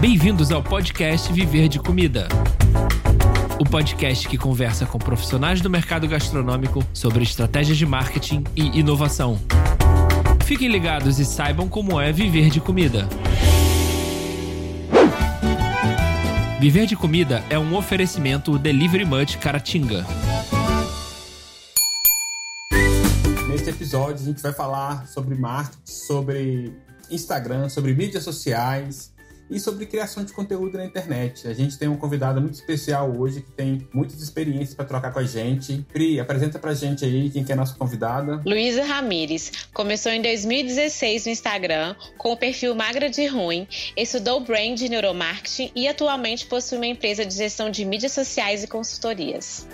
Bem-vindos ao podcast Viver de Comida. O podcast que conversa com profissionais do mercado gastronômico sobre estratégias de marketing e inovação. Fiquem ligados e saibam como é viver de comida. Viver de comida é um oferecimento Delivery Much Caratinga. Neste episódio a gente vai falar sobre marketing, sobre Instagram, sobre mídias sociais e sobre criação de conteúdo na internet. A gente tem um convidado muito especial hoje que tem muitas experiências para trocar com a gente. Pri, apresenta pra gente aí quem que é a nossa convidada. Luísa Ramires. Começou em 2016 no Instagram com o perfil Magra de Ruim, estudou brand e neuromarketing e atualmente possui uma empresa de gestão de mídias sociais e consultorias.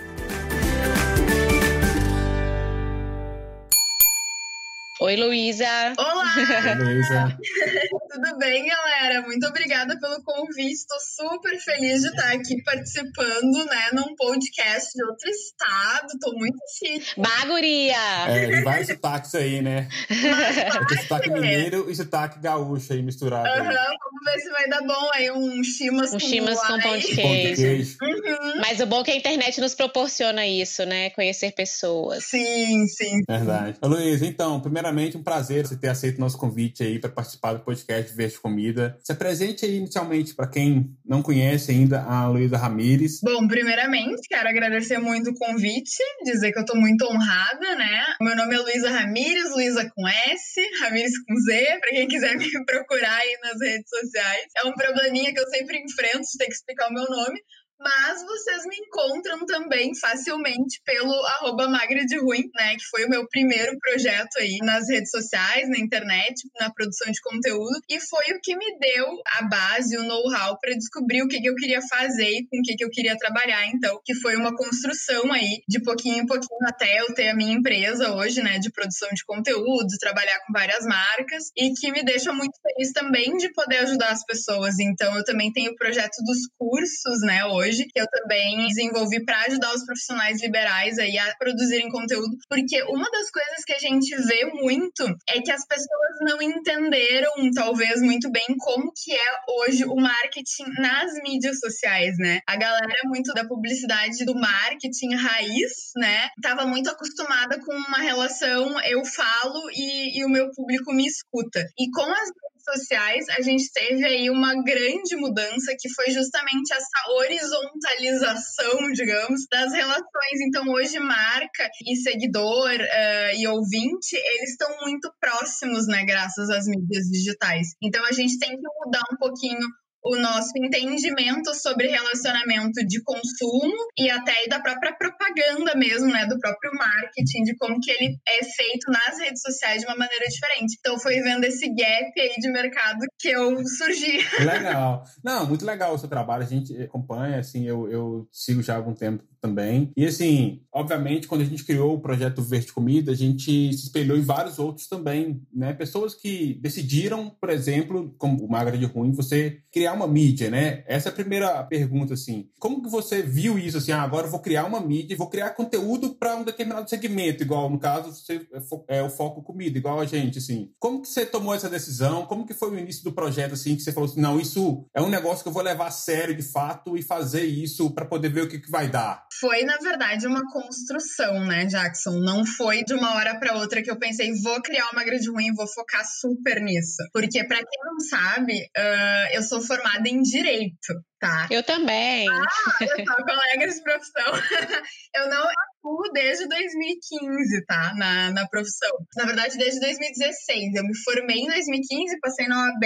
Oi, Luísa! Olá! Oi, Luísa! Tudo bem, galera? Muito obrigada pelo convite. Estou super feliz de estar aqui participando, né, num podcast de outro estado. Estou muito chique. Baguria! É, vários sotaques aí, né? Tem sotaque mineiro e sotaque gaúcho aí misturado. Aham, aí. vamos ver se vai dar bom aí um chimas Um com chimas com pão de Pão de queijo. Uhum. Mas o bom é que a internet nos proporciona isso, né? Conhecer pessoas. Sim, sim. Verdade. Ô, Luiz, então, primeiramente, um prazer você ter aceito nosso convite aí para participar do podcast Verde Comida. Se apresente aí inicialmente para quem não conhece ainda a Luísa Ramires. Bom, primeiramente, quero agradecer muito o convite, dizer que eu tô muito honrada, né? Meu nome é Luísa Ramires, Luísa com S, Ramires com Z, pra quem quiser me procurar aí nas redes sociais. É um probleminha que eu sempre enfrento de ter que explicar o meu nome. Mas vocês me encontram também facilmente pelo arroba magra de ruim, né? Que foi o meu primeiro projeto aí nas redes sociais, na internet, na produção de conteúdo. E foi o que me deu a base, o know-how para descobrir o que, que eu queria fazer e com o que, que eu queria trabalhar. Então, que foi uma construção aí, de pouquinho em pouquinho, até eu ter a minha empresa hoje, né? De produção de conteúdo, trabalhar com várias marcas. E que me deixa muito feliz também de poder ajudar as pessoas. Então, eu também tenho o projeto dos cursos, né? Hoje, que eu também desenvolvi para ajudar os profissionais liberais aí a produzirem conteúdo, porque uma das coisas que a gente vê muito é que as pessoas não entenderam, talvez, muito bem como que é hoje o marketing nas mídias sociais, né? A galera muito da publicidade do marketing raiz, né? Tava muito acostumada com uma relação eu falo e, e o meu público me escuta. E com as sociais, a gente teve aí uma grande mudança que foi justamente essa horizontalização, digamos, das relações. Então, hoje, marca e seguidor eh, e ouvinte, eles estão muito próximos, né, graças às mídias digitais. Então, a gente tem que mudar um pouquinho o nosso entendimento sobre relacionamento de consumo e até da própria propaganda mesmo, né, do próprio marketing, de como que ele é feito nas redes sociais de uma maneira diferente. Então foi vendo esse gap aí de mercado que eu surgi. Legal. Não, muito legal o seu trabalho. A gente acompanha, assim, eu, eu sigo já há algum tempo também. E, assim, obviamente, quando a gente criou o projeto Verde Comida, a gente se espelhou em vários outros também, né? Pessoas que decidiram, por exemplo, como o Magra de Ruim, você criar uma mídia, né? Essa é a primeira pergunta, assim. Como que você viu isso, assim, ah, agora eu vou criar uma mídia e vou criar conteúdo para um determinado segmento, igual, no caso, você é é o foco comida, igual a gente, assim. Como que você tomou essa decisão? Como que foi o início do projeto, assim, que você falou assim, não, isso é um negócio que eu vou levar a sério, de fato, e fazer isso para poder ver o que, que vai dar? Foi, na verdade, uma construção, né, Jackson? Não foi de uma hora para outra que eu pensei, vou criar uma grade ruim, vou focar super nisso. Porque, para quem não sabe, ah, eu sou formada em Direito, tá? Eu também. Olha só, colegas de profissão. Eu não atuo desde 2015, tá? Na, na profissão. Na verdade, desde 2016. Eu me formei em 2015, passei na OAB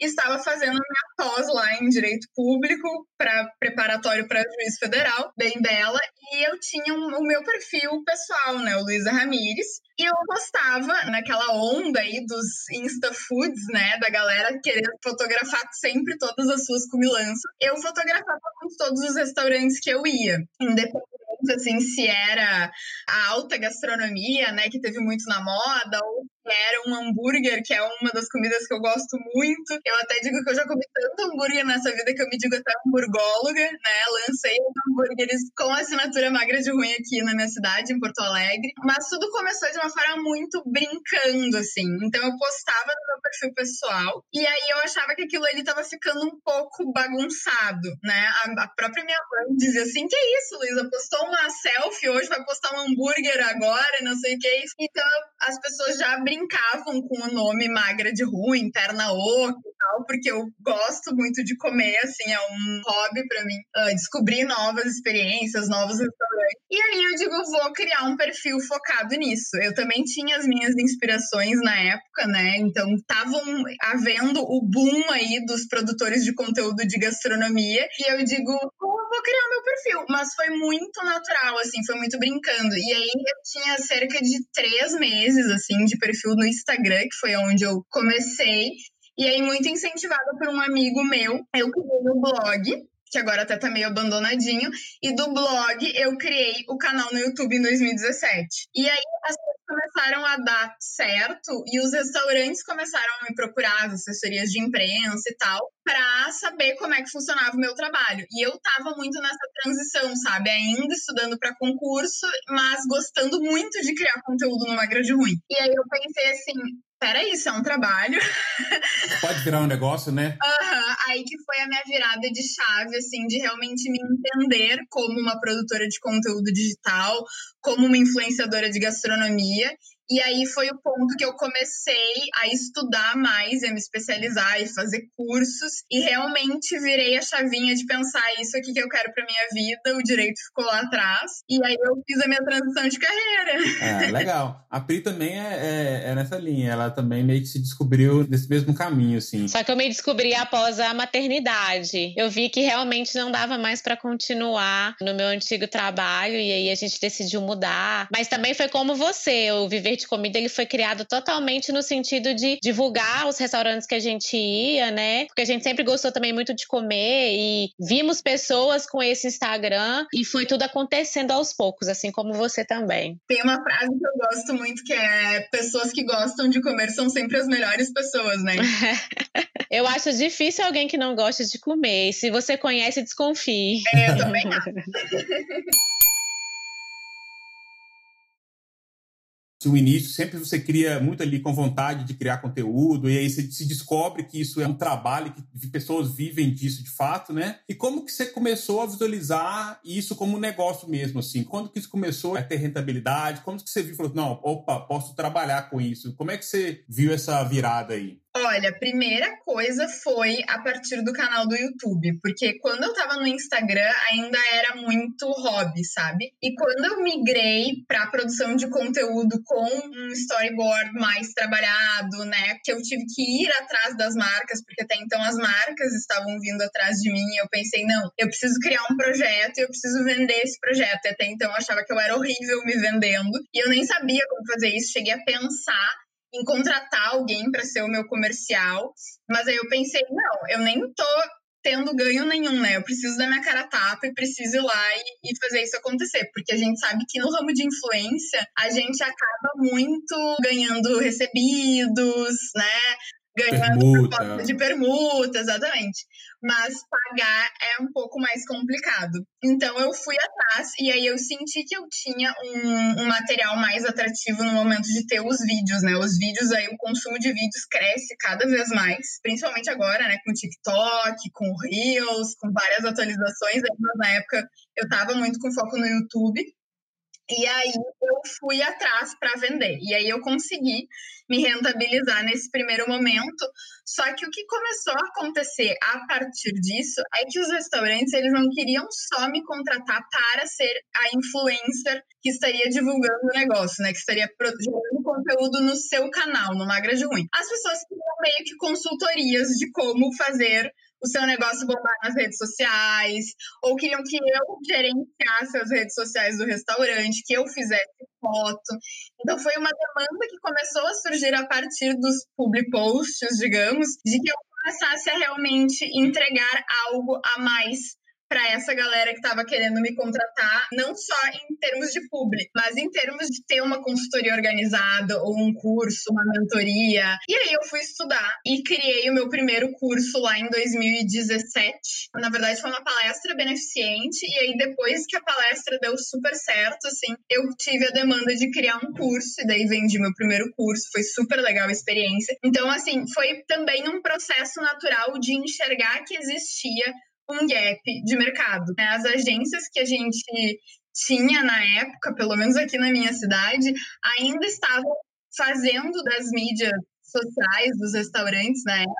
estava fazendo minha pós lá em Direito Público para preparatório para juiz federal, bem bela. E eu tinha um- o meu perfil pessoal, né? O Luísa Ramires. E eu postava naquela onda aí dos Insta Foods, né? Da galera querendo fotografar sempre todas as suas comilanças. Eu fotografava com todos os restaurantes que eu ia, independente assim se era a alta gastronomia, né, que teve muito na moda, ou era um hambúrguer, que é uma das comidas que eu gosto muito. Eu até digo que eu já comi tanto hambúrguer nessa vida que eu me digo até hamburgóloga, né? Lancei os hambúrgueres com assinatura magra de ruim aqui na minha cidade, em Porto Alegre. Mas tudo começou de uma forma muito brincando, assim. Então eu postava no meu perfil pessoal e aí eu achava que aquilo ali tava ficando um pouco bagunçado, né? A, a própria minha mãe dizia assim: que isso, Luísa? Postou uma selfie hoje, vai postar um hambúrguer agora, não sei o que. É então as pessoas já brincavam com o nome magra de ruim, perna oca e tal, porque eu gosto muito de comer, assim, é um hobby para mim. Uh, descobrir novas experiências, novos restaurantes. E aí eu digo, vou criar um perfil focado nisso. Eu também tinha as minhas inspirações na época, né? Então estavam havendo o boom aí dos produtores de conteúdo de gastronomia. E eu digo, vou criar meu perfil. Mas foi muito natural, assim, foi muito brincando. E aí eu tinha cerca de três meses, assim, de perfil no Instagram, que foi onde eu comecei. E aí, muito incentivada por um amigo meu, eu criei o blog, que agora até tá meio abandonadinho, e do blog eu criei o canal no YouTube em 2017. E aí as coisas começaram a dar certo e os restaurantes começaram a me procurar, as assessorias de imprensa e tal, para saber como é que funcionava o meu trabalho. E eu tava muito nessa transição, sabe? Ainda estudando para concurso, mas gostando muito de criar conteúdo numa grade ruim. E aí eu pensei assim, peraí, isso é um trabalho. Pode virar um negócio, né? Uhum. Aí que foi a minha virada de chave, assim, de realmente me entender como uma produtora de conteúdo digital, como uma influenciadora de gastronomia e aí foi o ponto que eu comecei a estudar mais, a me especializar e fazer cursos. E realmente virei a chavinha de pensar isso aqui que eu quero para minha vida. O direito ficou lá atrás. E aí eu fiz a minha transição de carreira. É, legal. A Pri também é, é, é nessa linha. Ela também meio que se descobriu nesse mesmo caminho, assim. Só que eu me descobri após a maternidade. Eu vi que realmente não dava mais para continuar no meu antigo trabalho. E aí a gente decidiu mudar. Mas também foi como você. Eu viver de comida ele foi criado totalmente no sentido de divulgar os restaurantes que a gente ia, né? Porque a gente sempre gostou também muito de comer e vimos pessoas com esse Instagram e foi tudo acontecendo aos poucos, assim como você também. Tem uma frase que eu gosto muito que é pessoas que gostam de comer são sempre as melhores pessoas, né? eu acho difícil alguém que não gosta de comer. Se você conhece, desconfie. É, eu também acho. o início sempre você cria muito ali com vontade de criar conteúdo, e aí você se descobre que isso é um trabalho, que pessoas vivem disso de fato, né? E como que você começou a visualizar isso como um negócio mesmo, assim? Quando que isso começou a ter rentabilidade? Como que você viu falou, não, opa, posso trabalhar com isso? Como é que você viu essa virada aí? Olha, a primeira coisa foi a partir do canal do YouTube, porque quando eu tava no Instagram ainda era muito hobby, sabe? E quando eu migrei para produção de conteúdo com um storyboard mais trabalhado, né, que eu tive que ir atrás das marcas, porque até então as marcas estavam vindo atrás de mim, e eu pensei, não, eu preciso criar um projeto e eu preciso vender esse projeto. E até então eu achava que eu era horrível me vendendo, e eu nem sabia como fazer isso, cheguei a pensar em contratar alguém para ser o meu comercial, mas aí eu pensei, não, eu nem tô tendo ganho nenhum, né? Eu preciso da minha cara tapa e preciso ir lá e, e, fazer isso acontecer, porque a gente sabe que no ramo de influência a gente acaba muito ganhando recebidos, né? ganhando permuta. de permuta, exatamente. Mas pagar é um pouco mais complicado. Então eu fui atrás e aí eu senti que eu tinha um, um, material mais atrativo no momento de ter os vídeos, né? Os vídeos aí, o consumo de vídeos cresce cada vez mais, principalmente agora, né? Com o TikTok, com o Reels, com várias atualizações. Mas na época eu tava muito com foco no YouTube. E aí eu fui atrás para vender. E aí eu consegui me rentabilizar nesse primeiro momento. Só que o que começou a acontecer a partir disso é que os restaurantes eles não queriam só me contratar para ser a influencer que estaria divulgando o negócio, né? Que estaria gerando conteúdo no seu canal, no Magra de Ruim. As pessoas queriam meio que consultorias de como fazer o seu negócio bombar nas redes sociais, ou queriam que eu gerenciasse as redes sociais do restaurante, que eu fizesse foto. Então foi uma demanda que começou a surgir a partir dos public posts, digamos, de que eu começasse a realmente entregar algo a mais para essa galera que estava querendo me contratar, não só em termos de público, mas em termos de ter uma consultoria organizada ou um curso, uma mentoria. E aí eu fui estudar e criei o meu primeiro curso lá em 2017. Na verdade, foi uma palestra beneficente e aí depois que a palestra deu super certo, assim, eu tive a demanda de criar um curso e daí vendi meu primeiro curso, foi super legal a experiência. Então, assim, foi também um processo natural de enxergar que existia um gap de mercado. Né? As agências que a gente tinha na época, pelo menos aqui na minha cidade, ainda estavam fazendo das mídias sociais dos restaurantes na época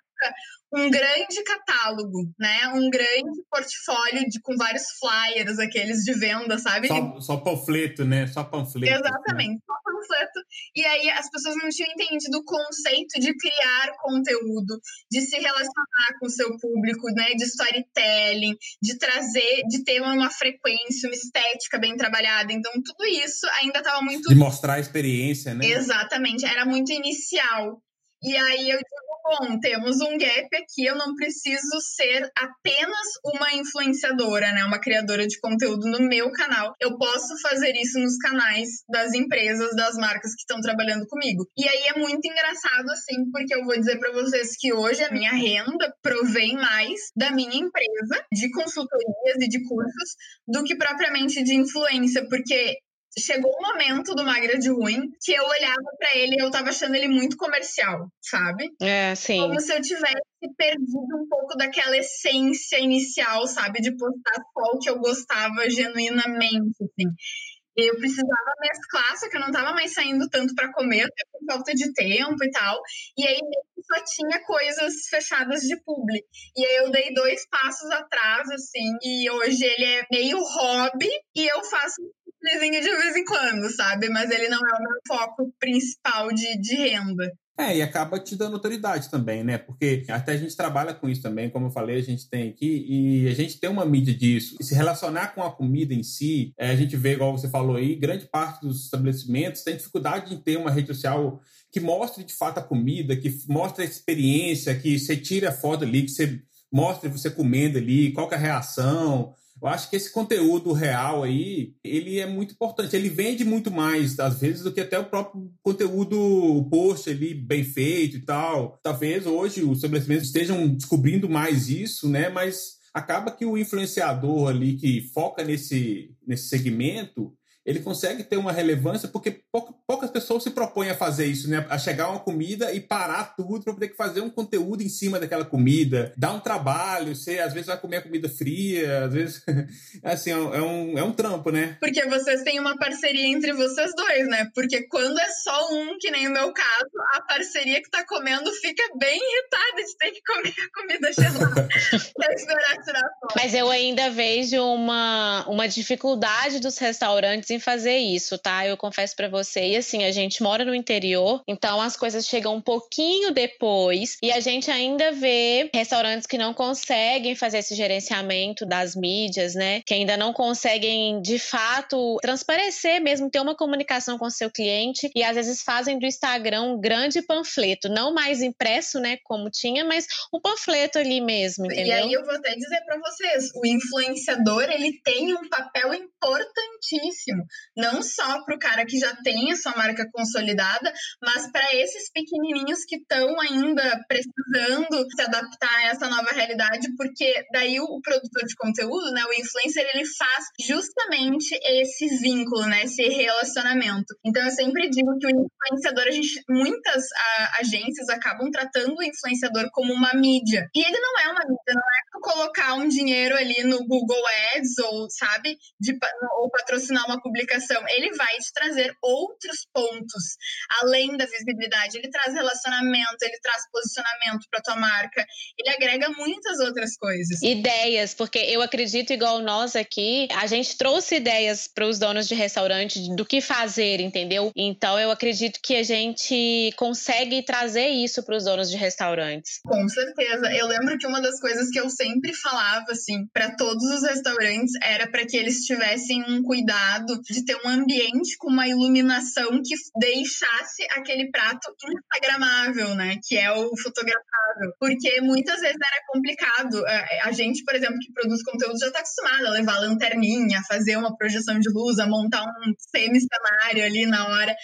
um grande catálogo, né? Um grande portfólio de, com vários flyers, aqueles de venda, sabe? Só, só panfleto, né? Só panfleto. Exatamente, né? só panfleto. E aí as pessoas não tinham entendido o conceito de criar conteúdo, de se relacionar com o seu público, né? De storytelling, de trazer, de ter uma frequência, uma estética bem trabalhada. Então, tudo isso ainda estava muito. De mostrar a experiência, né? Exatamente, era muito inicial. E aí eu bom, temos um gap aqui, eu não preciso ser apenas uma influenciadora, né? Uma criadora de conteúdo no meu canal. Eu posso fazer isso nos canais das empresas, das marcas que estão trabalhando comigo. E aí é muito engraçado, assim, porque eu vou dizer para vocês que hoje a minha renda provém mais da minha empresa de consultorias e de cursos do que propriamente de influência, porque chegou um momento do Magra de Ruim que eu olhava para ele e eu tava achando ele muito comercial, sabe? É, sim. Como se eu tivesse perdido um pouco daquela essência inicial, sabe? De postar só o que eu gostava genuinamente, assim. Eu precisava mesclar, só que eu não tava mais saindo tanto para comer, até por falta de tempo e tal. E aí só tinha coisas fechadas de publi. E aí eu dei dois passos atrás, assim, e hoje ele é meio hobby e eu faço vizinho de vez em quando, sabe? Mas ele não é o meu foco principal de, de renda. É, e acaba te dando autoridade também, né? Porque até a gente trabalha com isso também, como eu falei, a gente tem aqui, e a gente tem uma mídia disso. E se relacionar com a comida em si, é, a gente vê, igual você falou aí, grande parte dos estabelecimentos tem dificuldade em ter uma rede social que mostre de fato a comida, que mostre a experiência, que você tire a foto ali, que você mostre você comendo ali, qual é a reação, eu acho que esse conteúdo real aí, ele é muito importante. Ele vende muito mais, às vezes, do que até o próprio conteúdo post ali, bem feito e tal. Talvez hoje os estabelecimentos estejam descobrindo mais isso, né? Mas acaba que o influenciador ali que foca nesse, nesse segmento, ele consegue ter uma relevância porque poucas pessoas se propõem a fazer isso, né? A chegar a uma comida e parar tudo para poder fazer um conteúdo em cima daquela comida, dá um trabalho, você às vezes vai comer a comida fria, às vezes assim, é um, é um trampo, né? Porque vocês têm uma parceria entre vocês dois, né? Porque quando é só um, que nem o meu caso, a parceria que tá comendo fica bem irritada de ter que comer a comida gelada pra esperar tirar fome. Mas eu ainda vejo uma, uma dificuldade dos restaurantes em fazer isso, tá? Eu confesso para você. E assim, a gente mora no interior, então as coisas chegam um pouquinho depois e a gente ainda vê restaurantes que não conseguem fazer esse gerenciamento das mídias, né? Que ainda não conseguem de fato transparecer mesmo, ter uma comunicação com o seu cliente e às vezes fazem do Instagram um grande panfleto, não mais impresso, né, como tinha, mas um panfleto ali mesmo, entendeu? E aí eu vou até dizer para vocês, o influenciador, ele tem um papel importantíssimo não só para o cara que já tem a sua marca consolidada, mas para esses pequenininhos que estão ainda precisando se adaptar a essa nova realidade, porque daí o produtor de conteúdo, né, o influencer, ele faz justamente esse vínculo, né, esse relacionamento. Então eu sempre digo que o influenciador, a gente, muitas a, agências acabam tratando o influenciador como uma mídia. E ele não é uma mídia, não é colocar um dinheiro ali no Google Ads ou, sabe, de, ou patrocinar uma publicação, ele vai te trazer outros pontos além da visibilidade. Ele traz relacionamento, ele traz posicionamento para tua marca, ele agrega muitas outras coisas. Ideias, porque eu acredito igual nós aqui, a gente trouxe ideias para os donos de restaurante do que fazer, entendeu? Então eu acredito que a gente consegue trazer isso para os donos de restaurantes. Com certeza. Eu lembro que uma das coisas que eu sempre sempre falava assim para todos os restaurantes era para que eles tivessem um cuidado de ter um ambiente com uma iluminação que deixasse aquele prato instagramável, né? Que é o fotografável. Porque muitas vezes era complicado. É, a gente, por exemplo, que produz conteúdo já está acostumado a levar lanterninha, fazer uma projeção de luz, a montar um semi-cenário ali na hora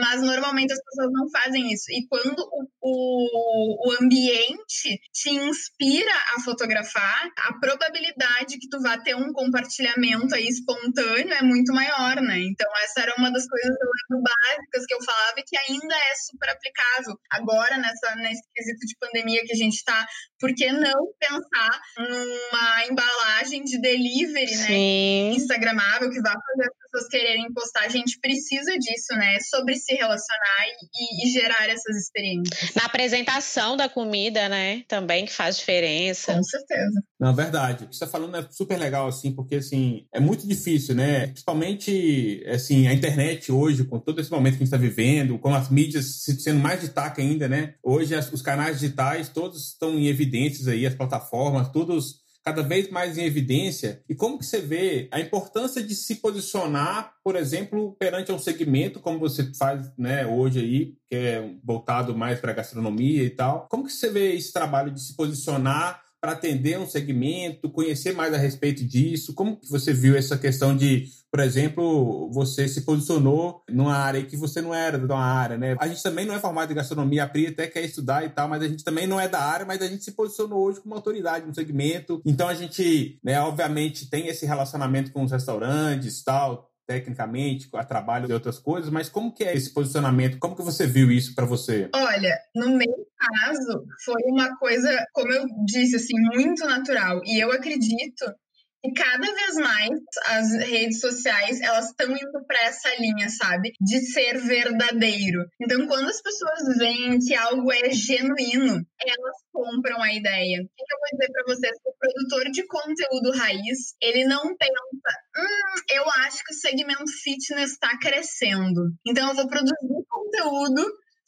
mas normalmente as pessoas não fazem isso. E quando o, o, o, ambiente te inspira a fotografar, a probabilidade que tu vá ter um compartilhamento aí espontâneo é muito maior, né? Então, essa era uma das coisas básicas que eu falava e que ainda é super aplicável. Agora, nessa, nesse quesito de pandemia que a gente está, por que não pensar numa embalagem de delivery, né? Sim. Instagramável, que vai fazer as pessoas quererem postar? A gente precisa disso, né? Sobre se relacionar e, e, gerar essas experiências. Na apresentação da comida, né? Também que faz diferença. Com certeza. Na verdade, o que você está falando é super legal, assim, porque, assim, é muito difícil, né? Principalmente, assim, a internet hoje, com todo esse momento que a gente está vivendo, com as mídias sendo mais destaque ainda, né? Hoje, as, os canais digitais, todos estão em evidências aí, as plataformas, todos cada vez mais em evidência. E como que você vê a importância de se posicionar, por exemplo, perante um segmento como você faz né, hoje aí, que é voltado mais para gastronomia e tal. Como que você vê esse trabalho de se posicionar para atender um segmento, conhecer mais a respeito disso? Como que você viu essa questão de, por exemplo, você se posicionou numa área que você não era uma área, né? A gente também não é formado em gastronomia, a Pri até quer estudar e tal, mas a gente também não é da área, mas a gente se posicionou hoje como autoridade no segmento. Então a gente, né, obviamente tem esse relacionamento com os restaurantes, tal, tecnicamente, a trabalho de outras coisas, mas como que é esse posicionamento? Como que você viu isso para você? Olha, no meu caso, foi uma coisa, como eu disse, assim, muito natural. E eu acredito e cada vez mais as redes sociais elas estão indo para essa linha, sabe? De ser verdadeiro. Então, quando as pessoas veem que algo é genuíno, elas compram a ideia. O que eu vou dizer para vocês? O produtor de conteúdo raiz, ele não pensa, hum, eu acho que o segmento fitness está crescendo. Então, eu vou produzir conteúdo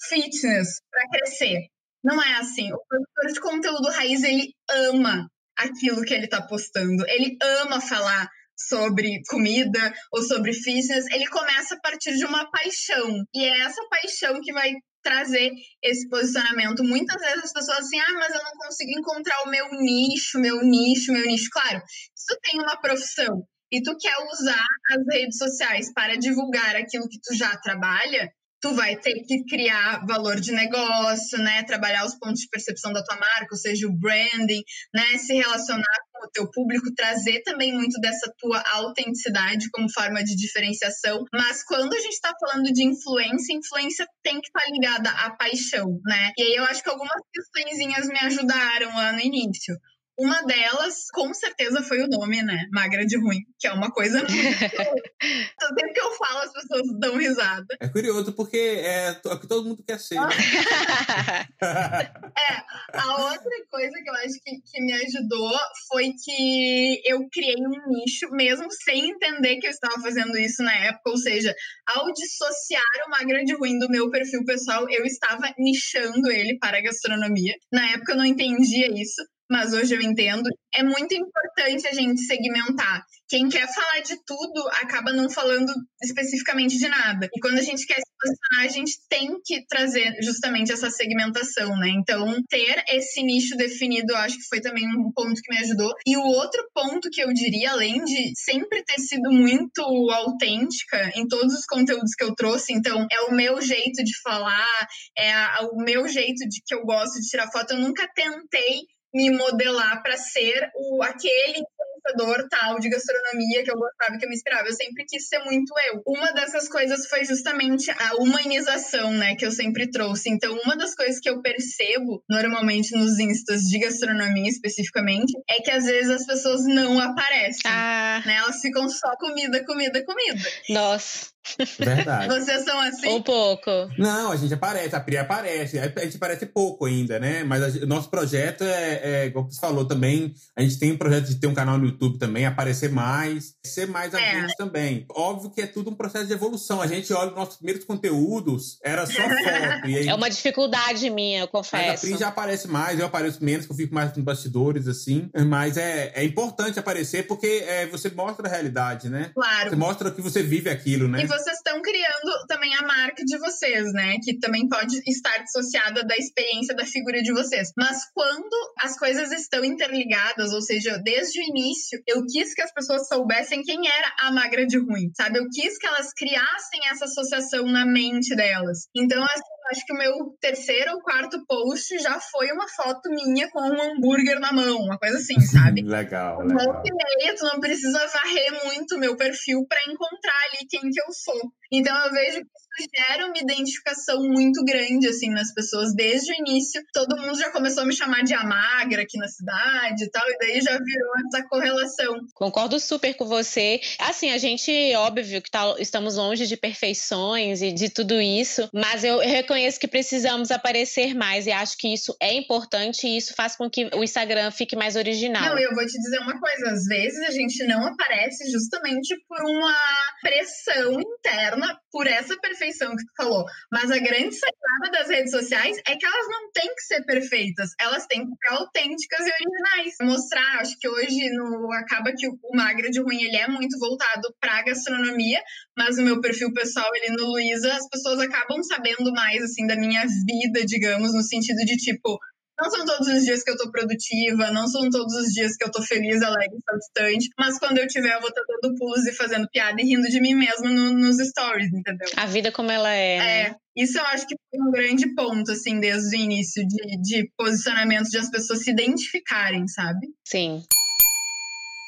fitness para crescer. Não é assim. O produtor de conteúdo raiz, ele ama aquilo que ele está postando. Ele ama falar sobre comida ou sobre fitness, ele começa a partir de uma paixão. E é essa paixão que vai trazer esse posicionamento. Muitas vezes as pessoas assim, ah, mas eu não consigo encontrar o meu nicho, meu nicho, meu nicho. Claro, se tu tem uma profissão e tu quer usar as redes sociais para divulgar aquilo que tu já trabalha, tu vai ter que criar valor de negócio, né? Trabalhar os pontos de percepção da tua marca, ou seja, o branding, né? Se relacionar com o teu público, trazer também muito dessa tua autenticidade como forma de diferenciação. Mas quando a gente está falando de influência, influência tem que estar tá ligada à paixão, né? E aí eu acho que algumas questõezinhas me ajudaram lá no início. Uma delas, com certeza, foi o nome, né? Magra de ruim, que é uma coisa. Sempre que eu falo, as pessoas dão risada. É curioso, porque é, é o que todo mundo quer ser. Né? é, a outra coisa que eu acho que, que me ajudou foi que eu criei um nicho, mesmo sem entender que eu estava fazendo isso na época. Ou seja, ao dissociar o Magra de ruim do meu perfil pessoal, eu estava nichando ele para a gastronomia. Na época eu não entendia isso mas hoje eu entendo. É muito importante a gente segmentar. Quem quer falar de tudo acaba não falando especificamente de nada. E quando a gente quer se posicionar, a gente tem que trazer justamente essa segmentação, né? Então, ter esse nicho definido, eu acho que foi também um ponto que me ajudou. E o outro ponto que eu diria, além de sempre ter sido muito autêntica em todos os conteúdos que eu trouxe, então é o meu jeito de falar, é o meu jeito de que eu gosto de tirar foto. Eu nunca tentei me modelar para ser o aquele influenciador tal de gastronomia que eu gostava, que eu me inspirava. Eu sempre quis ser muito eu. Uma dessas coisas foi justamente a humanização, né, que eu sempre trouxe. Então, uma das coisas que eu percebo normalmente nos instas de gastronomia especificamente é que às vezes as pessoas não aparecem, ah. né? Elas ficam só comida, comida, comida. Nossa. Verdade. Vocês são assim? Um pouco. Não, a gente aparece, a Pri aparece. A gente aparece pouco ainda, né? Mas o nosso projeto é, é, como você falou também, a gente tem um projeto de ter um canal no YouTube também, aparecer mais, ser mais é. também. Óbvio que é tudo um processo de evolução. A gente olha os nossos primeiros conteúdos, era só foto. Aí, é uma dificuldade minha, eu confesso. Mas a Pri já aparece mais, eu apareço menos, que eu fico mais nos bastidores, assim. Mas é, é importante aparecer porque é, você mostra a realidade, né? Claro. Você mostra que você vive aquilo, né? E vocês estão criando também a marca de vocês, né? Que também pode estar dissociada da experiência da figura de vocês. Mas quando as coisas estão interligadas, ou seja, desde o início, eu quis que as pessoas soubessem quem era a magra de ruim, sabe? Eu quis que elas criassem essa associação na mente delas. Então, assim, acho que o meu terceiro ou quarto post já foi uma foto minha com um hambúrguer na mão, uma coisa assim, sabe? legal, legal. Volta e meia, tu não precisa varrer muito o meu perfil para encontrar ali quem que eu sou. Então eu vejo que isso gera uma identificação muito grande, assim, nas pessoas desde o início. Todo mundo já começou a me chamar de a magra aqui na cidade e tal, e daí já virou essa correlação. Concordo super com você. Assim, a gente, óbvio que tá, estamos longe de perfeições e de tudo isso, mas eu reconheço que precisamos aparecer mais e acho que isso é importante e isso faz com que o Instagram fique mais original. Não, eu vou te dizer uma coisa, às vezes a gente não aparece justamente por uma pressão interna por essa perfeição que tu falou. Mas a grande sacada das redes sociais é que elas não têm que ser perfeitas, elas têm que ser autênticas e originais. Mostrar, acho que hoje no acaba que o Magra de Ruim ele é muito voltado para gastronomia, mas o meu perfil pessoal ele no Luísa, as pessoas acabam sabendo mais assim da minha vida, digamos, no sentido de tipo, não são todos os dias que eu tô produtiva, não são todos os dias que eu tô feliz, alegre, saltitante, mas quando eu tiver, eu vou estar dando pulos e fazendo piada e rindo de mim mesma no, nos stories, entendeu? A vida como ela é. É. Né? Isso eu acho que foi um grande ponto, assim, desde o início, de, de posicionamento de as pessoas se identificarem, sabe? Sim.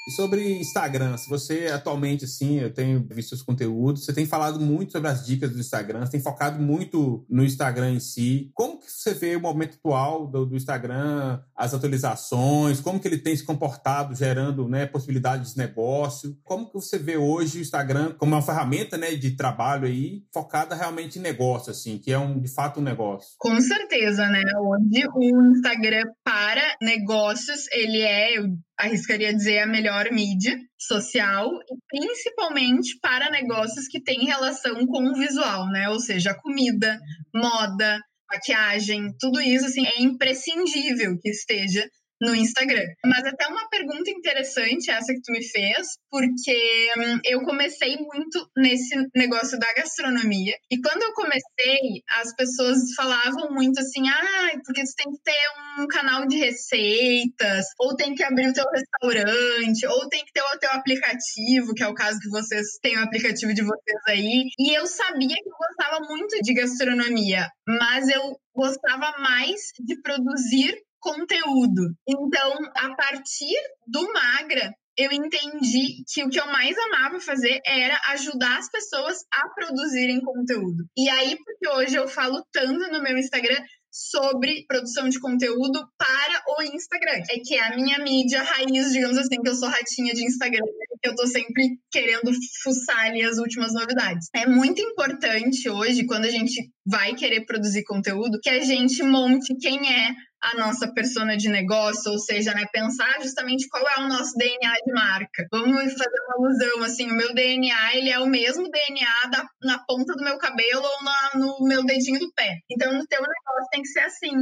E sobre Instagram, se você atualmente, assim, eu tenho visto os conteúdos, você tem falado muito sobre as dicas do Instagram, você tem focado muito no Instagram em si. Como que você vê o momento atual do, do Instagram, as atualizações, como que ele tem se comportado, gerando né, possibilidades de negócio? Como que você vê hoje o Instagram como uma ferramenta né, de trabalho aí, focada realmente em negócio, assim, que é um, de fato um negócio? Com certeza, né? Hoje o Instagram para negócios, ele é, arriscaria dizer, a melhor mídia social e principalmente para negócios que têm relação com o visual, né? Ou seja, comida, moda, maquiagem, tudo isso assim é imprescindível que esteja no Instagram. Mas até uma pergunta interessante essa que tu me fez, porque hum, eu comecei muito nesse negócio da gastronomia. E quando eu comecei, as pessoas falavam muito assim: ah, porque tu tem que ter um canal de receitas, ou tem que abrir o teu restaurante, ou tem que ter o teu aplicativo, que é o caso que vocês têm o aplicativo de vocês aí. E eu sabia que eu gostava muito de gastronomia, mas eu gostava mais de produzir conteúdo. Então, a partir do Magra, eu entendi que o que eu mais amava fazer era ajudar as pessoas a produzirem conteúdo. E aí, porque hoje eu falo tanto no meu Instagram sobre produção de conteúdo para o Instagram. É que é a minha mídia raiz, digamos assim, que eu sou ratinha de Instagram, que eu tô sempre querendo fuçar ali as últimas novidades. É muito importante hoje, quando a gente vai querer produzir conteúdo, que a gente monte quem é a nossa persona de negócio, ou seja, né, pensar justamente qual é o nosso DNA de marca. Vamos fazer uma alusão, assim, o meu DNA, ele é o mesmo DNA da, na ponta do meu cabelo ou na, no meu dedinho do pé. Então, no teu negócio tem que ser assim.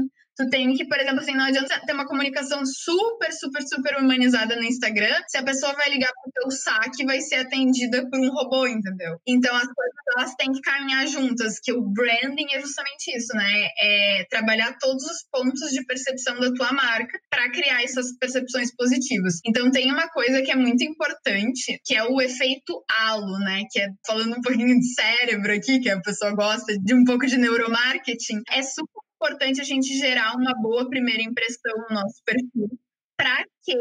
Tu tem que, por exemplo, assim, não adianta ter uma comunicação super, super, super humanizada no Instagram se a pessoa vai ligar pro teu saque vai ser atendida por um robô, entendeu? Então as coisas elas têm que caminhar juntas, que o branding é justamente isso, né? É trabalhar todos os pontos de percepção da tua marca para criar essas percepções positivas. Então tem uma coisa que é muito importante, que é o efeito halo, né? Que é falando um pouquinho de cérebro aqui, que a pessoa gosta de um pouco de neuromarketing, é super importante a gente gerar uma boa primeira impressão no nosso perfil, para que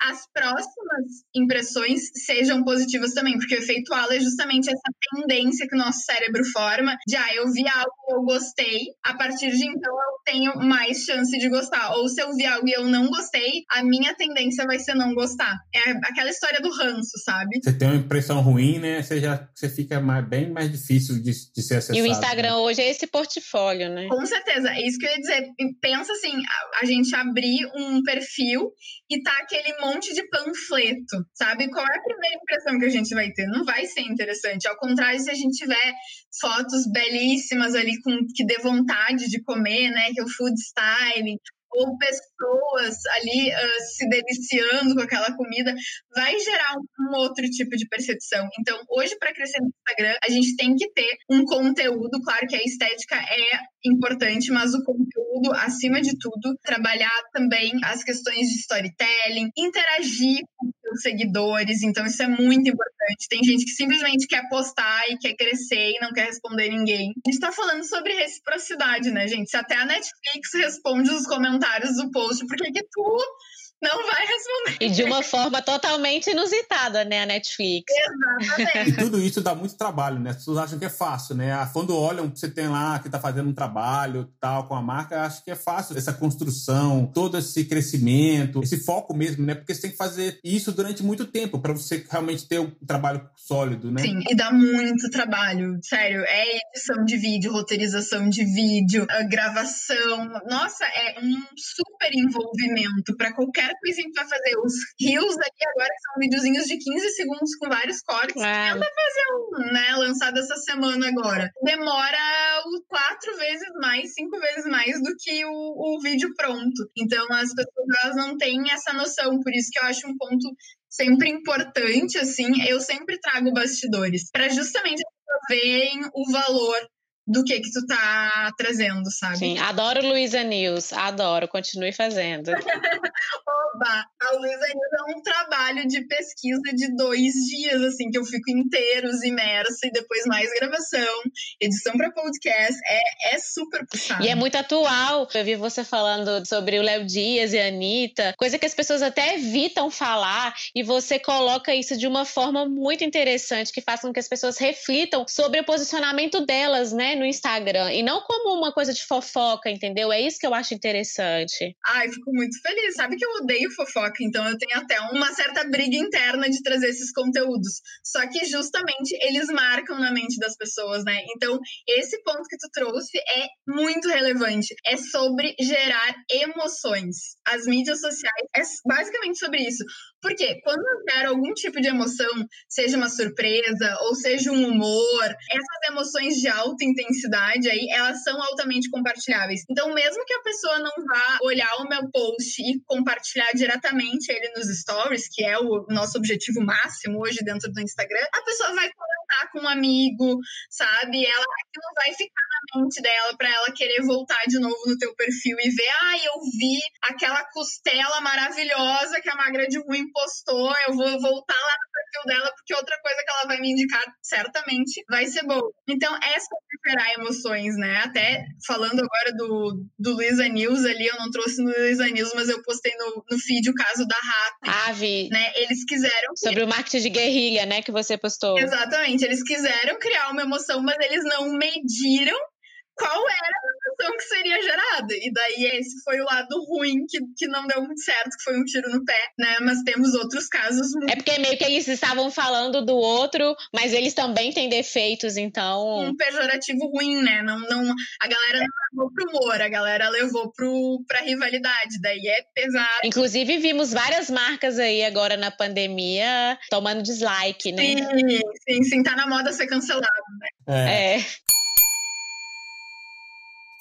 as próximas impressões sejam positivas também, porque o efeito halo é justamente essa tendência que o nosso cérebro forma de, ah, eu vi algo e eu gostei, a partir de então eu tenho mais chance de gostar. Ou se eu vi algo e eu não gostei, a minha tendência vai ser não gostar. É aquela história do ranço, sabe? Você tem uma impressão ruim, né? Você já você fica mais, bem mais difícil de, de ser acessado. E o Instagram né? hoje é esse portfólio, né? Com certeza, é isso que eu ia dizer. Pensa assim, a, a gente abrir um perfil e tá aquele monte de panfleto, sabe? Qual é a primeira impressão que a gente vai ter? Não vai ser interessante. Ao contrário, se a gente tiver fotos belíssimas ali com que dê vontade de comer, né? Que é o food styling, ou pessoas ali uh, se deliciando com aquela comida, vai gerar um, outro tipo de percepção. Então, hoje, para crescer no Instagram, a gente tem que ter um conteúdo, claro que a estética é importante, mas o conteúdo, acima de tudo, trabalhar também as questões de storytelling, interagir com os seguidores, então isso é muito importante. Tem gente que simplesmente quer postar e quer crescer e não quer responder ninguém. A gente tá falando sobre reciprocidade, né, gente? Se até a Netflix responde os comentários do post, por que que tu não vai responder. E de uma forma totalmente inusitada, né, a Netflix. Exatamente. E tudo isso dá muito trabalho, né? As pessoas acham que é fácil, né? Ah, quando olham que você tem lá que tá fazendo um trabalho tal com a marca, acho que é fácil essa construção, todo esse crescimento, esse foco mesmo, né? Porque você tem que fazer isso durante muito tempo para você realmente ter um trabalho sólido, né? Sim, e dá muito trabalho, sério. É edição de vídeo, roteirização de vídeo, gravação. Nossa, é um super envolvimento para qualquer primeira coisinha que vai fazer. Os rios ali agora são videozinhos de 15 segundos com vários cortes. É. Tenta fazer um, né? Lançado essa semana agora. Demora quatro vezes mais, cinco vezes mais do que o, o vídeo pronto. Então as pessoas elas não têm essa noção. Por isso que eu acho um ponto sempre importante, assim, eu sempre trago bastidores, para justamente verem o valor do que que tu tá trazendo, sabe? Sim, adoro Luísa News, adoro, continue fazendo. Oba, a Luísa News é um trabalho de pesquisa de dois dias, assim, que eu fico inteiros imersa e depois mais gravação, edição para podcast, é, é super puxado. E é muito atual, eu vi você falando sobre o Léo Dias e a Anitta, coisa que as pessoas até evitam falar e você coloca isso de uma forma muito interessante, que faz com que as pessoas reflitam sobre o posicionamento delas, né, no Instagram. E não como uma coisa de fofoca, entendeu? É isso que eu acho interessante. Ai, fico muito feliz. Sabe que eu odeio fofoca, então eu tenho até uma certa briga interna de trazer esses conteúdos. Só que justamente eles marcam na mente das pessoas, né? Então, esse ponto que tu trouxe é muito relevante. É sobre gerar emoções. As mídias sociais é basicamente sobre isso. Porque quando eu quero algum tipo de emoção, seja uma surpresa ou seja um humor, essas emoções de alta intensidade aí, elas são altamente compartilháveis. Então, mesmo que a pessoa não vá olhar o meu post e compartilhar diretamente ele nos stories, que é o nosso objetivo máximo hoje dentro do Instagram, a pessoa vai comentar com um amigo, sabe? Ela aquilo vai ficar na mente dela para ela querer voltar de novo no teu perfil e ver, ah, eu vi aquela costela maravilhosa que a magra de ruim postou, eu vou voltar lá no perfil dela, porque outra coisa que ela vai me indicar certamente vai ser boa. Então, é sobre gerar emoções, né? Até falando agora do, do Luiza News ali, eu não trouxe no Luiza News, mas eu postei no, no feed o caso da Rata. Ah, vi. Né? Eles quiseram. Sobre o marketing de guerrilha, né? Que você postou. Exatamente. Eles quiseram criar uma emoção, mas eles não mediram qual era a emoção que seria gerada. E daí esse foi o lado ruim que, que não deu muito certo, que foi um tiro no pé, né? Mas temos outros casos muito... É porque meio que eles estavam falando do outro, mas eles também têm defeitos, então. Um pejorativo ruim, né? Não, não, a galera não levou pro humor, a galera levou pro, pra rivalidade. Daí é pesado. Inclusive, vimos várias marcas aí agora na pandemia tomando dislike, né? Sim, sim, sim. Tá na moda ser cancelado, né? É. é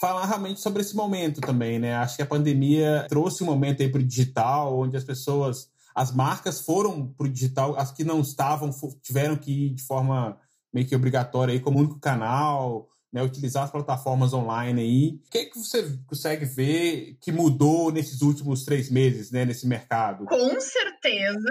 falar realmente sobre esse momento também, né? Acho que a pandemia trouxe um momento aí para o digital, onde as pessoas, as marcas foram para o digital, as que não estavam tiveram que ir de forma meio que obrigatória aí como único canal, né? Utilizar as plataformas online aí. O que, é que você consegue ver que mudou nesses últimos três meses, né? Nesse mercado? Com certeza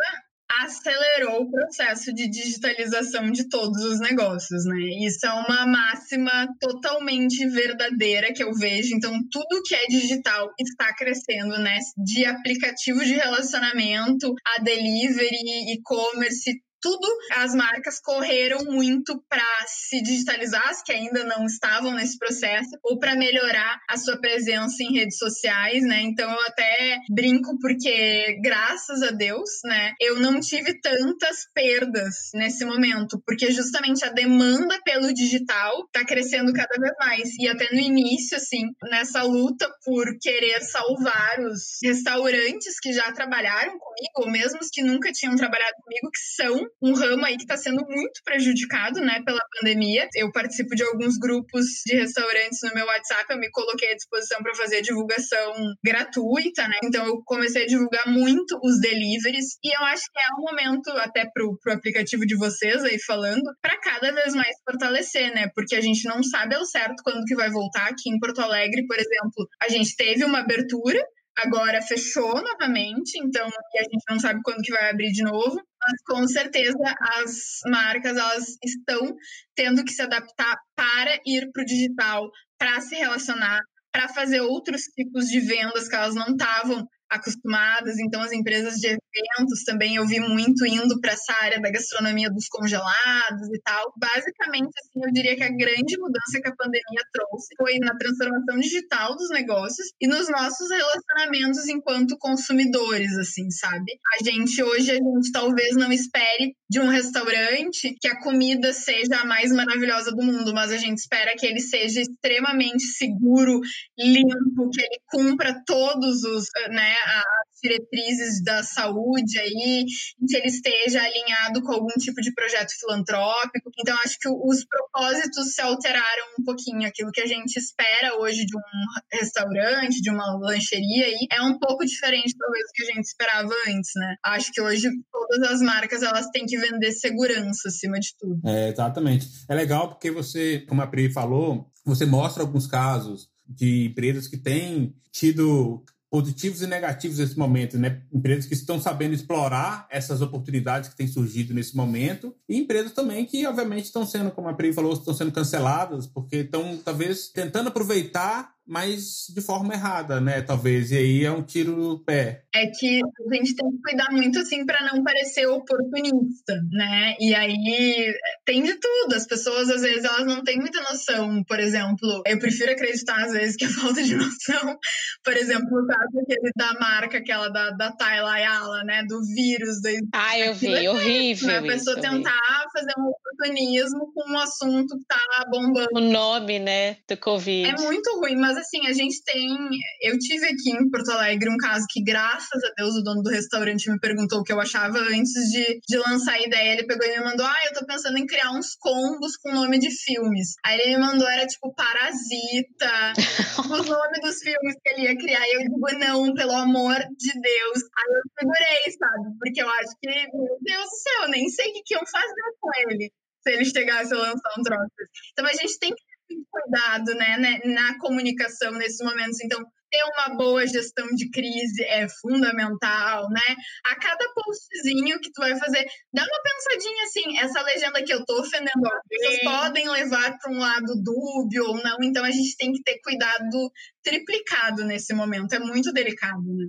acelerou o processo de digitalização de todos os negócios, né? Isso é uma máxima totalmente verdadeira que eu vejo. Então, tudo que é digital está crescendo, né? De aplicativo de relacionamento a delivery, e-commerce, tudo as marcas correram muito para se digitalizar, as que ainda não estavam nesse processo, ou para melhorar a sua presença em redes sociais, né? Então eu até brinco porque graças a Deus, né, eu não tive tantas perdas nesse momento, porque justamente a demanda pelo digital está crescendo cada vez mais. E até no início, assim, nessa luta por querer salvar os restaurantes que já trabalharam comigo, ou mesmo os que nunca tinham trabalhado comigo, que são um ramo aí que está sendo muito prejudicado, né, pela pandemia. Eu participo de alguns grupos de restaurantes no meu WhatsApp, eu me coloquei à disposição para fazer divulgação gratuita, né? Então eu comecei a divulgar muito os deliveries e eu acho que é um momento até pro, pro aplicativo de vocês aí falando, para cada vez mais fortalecer, né? Porque a gente não sabe ao certo quando que vai voltar aqui em Porto Alegre, por exemplo, a gente teve uma abertura agora fechou novamente, então a gente não sabe quando que vai abrir de novo, mas com certeza as marcas elas estão tendo que se adaptar para ir para o digital, para se relacionar, para fazer outros tipos de vendas que elas não estavam acostumadas. Então, as empresas de eventos também eu vi muito indo para essa área da gastronomia dos congelados e tal. Basicamente, assim, eu diria que a grande mudança que a pandemia trouxe foi na transformação digital dos negócios e nos nossos relacionamentos enquanto consumidores, assim, sabe? A gente hoje a gente talvez não espere de um restaurante que a comida seja a mais maravilhosa do mundo, mas a gente espera que ele seja extremamente seguro, limpo, que ele cumpra todos os, né, as diretrizes da saúde aí, que ele esteja alinhado com algum tipo de projeto filantrópico. Então, acho que os propósitos se alteraram um pouquinho. Aquilo que a gente espera hoje de um restaurante, de uma lancheria aí, é um pouco diferente, talvez, do que a gente esperava antes, né? Acho que hoje todas as marcas, elas têm que vender segurança acima de tudo. É, exatamente. É legal porque você, como a Pri falou, você mostra alguns casos de empresas que têm tido positivos e negativos nesse momento, né? Empresas que estão sabendo explorar essas oportunidades que têm surgido nesse momento e empresas também que, obviamente, estão sendo, como a Pri falou, estão sendo canceladas porque estão, talvez, tentando aproveitar mas de forma errada, né? Talvez. E aí é um tiro no pé. É que a gente tem que cuidar muito, assim, para não parecer oportunista, né? E aí tem de tudo. As pessoas, às vezes, elas não têm muita noção. Por exemplo, eu prefiro acreditar, às vezes, que é falta de noção. Por exemplo, o caso aquele da marca, aquela da, da Tayla Ayala, né? Do vírus. Do... Ah, eu vi. É horrível. Né? A pessoa isso, tentar fazer um oportunismo com um assunto que tá bombando. O nome, né? Do Covid. É muito ruim, mas mas assim, a gente tem. Eu tive aqui em Porto Alegre um caso que, graças a Deus, o dono do restaurante me perguntou o que eu achava antes de, de lançar a ideia. Ele pegou e me mandou: Ah, eu tô pensando em criar uns combos com nome de filmes. Aí ele me mandou, era tipo Parasita, os nomes dos filmes que ele ia criar. E eu digo: Não, pelo amor de Deus. Aí eu segurei, sabe? Porque eu acho que, meu Deus do céu, eu nem sei o que, que eu fazer com ele se ele chegasse a lançar um troço. Então a gente tem que cuidado né, né, na comunicação nesses momentos. Então, ter uma boa gestão de crise é fundamental, né? A cada postzinho que tu vai fazer, dá uma pensadinha assim, essa legenda que eu tô ofendendo, pessoas podem levar para um lado dúbio ou não, então a gente tem que ter cuidado triplicado nesse momento, é muito delicado, né?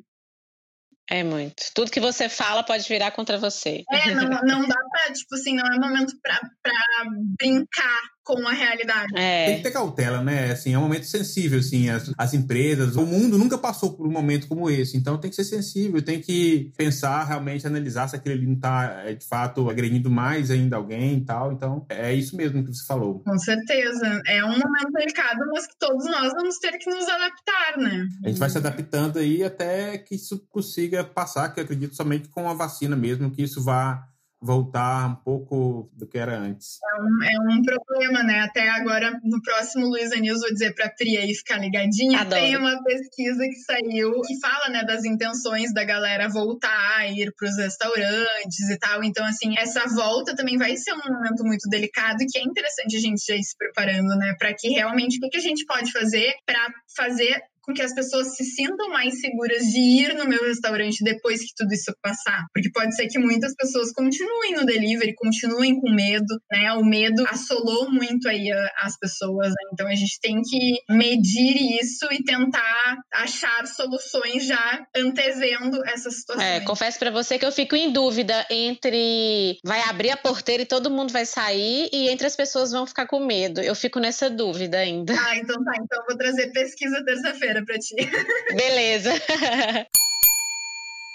É muito. Tudo que você fala pode virar contra você. É, não, não dá pra, tipo assim, não é momento pra, pra brincar com a realidade. É. Tem que ter cautela, né? Assim, é um momento sensível, assim, as, as empresas, o mundo nunca passou por um momento como esse, então tem que ser sensível, tem que pensar, realmente analisar se aquele ali não está, é, de fato, agredindo mais ainda alguém e tal, então é isso mesmo que você falou. Com certeza, é um momento delicado, mas que todos nós vamos ter que nos adaptar, né? A gente vai se adaptando aí até que isso consiga passar, que eu acredito somente com a vacina mesmo, que isso vá voltar um pouco do que era antes. É um, é um problema, né? Até agora, no próximo Luiza News, vou dizer para a Pri aí ficar ligadinha. Adoro. Tem uma pesquisa que saiu que fala, né, das intenções da galera voltar a ir para os restaurantes e tal. Então, assim, essa volta também vai ser um momento muito delicado que é interessante a gente já ir se preparando, né? Para que realmente o que, que a gente pode fazer para fazer com que as pessoas se sintam mais seguras de ir no meu restaurante depois que tudo isso passar. Porque pode ser que muitas pessoas continuem no delivery, continuem com medo, né? O medo assolou muito aí as pessoas, né? Então a gente tem que medir isso e tentar achar soluções já antevendo essa situação. É, confesso para você que eu fico em dúvida entre vai abrir a porteira e todo mundo vai sair e entre as pessoas vão ficar com medo. Eu fico nessa dúvida ainda. Ah, então tá. Então eu vou trazer pesquisa terça-feira para ti. Beleza.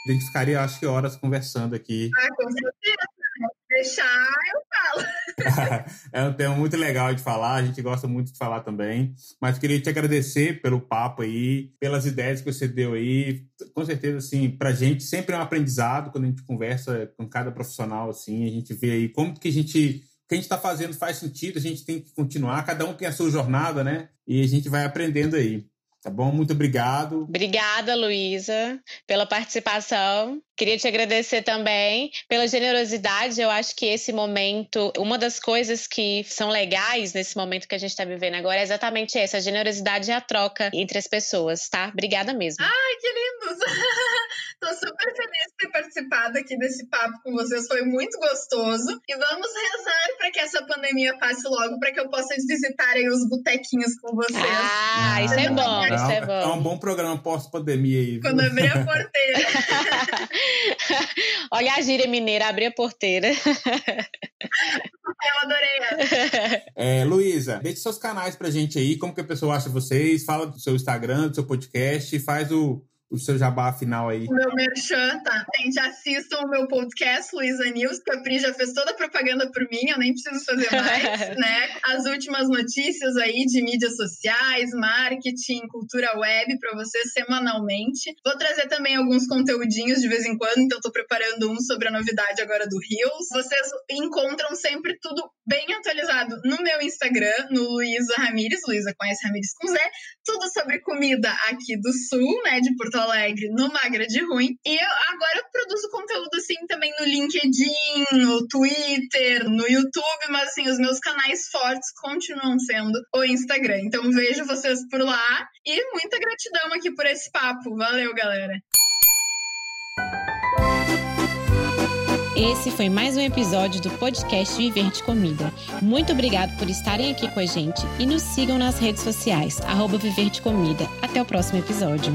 A gente ficaria, acho que, horas conversando aqui. Ah, com certeza. Deixar, eu falo. é um tema muito legal de falar, a gente gosta muito de falar também. Mas queria te agradecer pelo papo aí, pelas ideias que você deu aí. Com certeza, assim, pra gente sempre é um aprendizado quando a gente conversa com cada profissional, assim, a gente vê aí como que a gente que a gente está fazendo faz sentido, a gente tem que continuar, cada um tem a sua jornada, né? E a gente vai aprendendo aí. Tá bom? Muito obrigado. Obrigada, Luísa, pela participação. Queria te agradecer também pela generosidade. Eu acho que esse momento, uma das coisas que são legais nesse momento que a gente está vivendo agora é exatamente essa: a generosidade e a troca entre as pessoas, tá? Obrigada mesmo. Ai, que lindos! Tô super feliz de ter participado aqui desse papo com vocês. Foi muito gostoso. E vamos rezar para que essa pandemia passe logo, para que eu possa visitar aí os botequinhos com vocês. Ah, isso é bom. Isso é bom. É um bom programa pós-pandemia aí. Quando abrir a porteira. Olha a gíria mineira, abrir a porteira. Eu adorei É, Luísa, deixe seus canais pra gente aí, como que a pessoa acha vocês, fala do seu Instagram, do seu podcast, faz o, o seu jabá final aí. O meu merchan, tá? Gente, assistam o meu podcast, Luísa News, que a Pri já fez toda a propaganda por mim, eu nem preciso fazer mais, né? As últimas notícias aí de mídias sociais, marketing, cultura web para vocês semanalmente. Vou trazer também alguns conteúdinhos de vez em quando, então tô preparando um sobre a novidade agora do Rios. Vocês encontram sempre tudo bem atualizado no meu Instagram, no Luísa Ramires, Luísa conhece Ramires com Zé, tudo sobre comida aqui do Sul, né, de Porto Alegre, no Magra de Ruim. E eu, agora eu produzo conteúdo assim também no LinkedIn, no Twitter, no YouTube, mas assim, os meus canais fortes continuam sendo o Instagram. Então vejo vocês por lá e muita gratidão aqui por esse papo. Valeu, galera. Esse foi mais um episódio do podcast Viver de Comida. Muito obrigado por estarem aqui com a gente e nos sigam nas redes sociais, arroba Viver de Comida. Até o próximo episódio.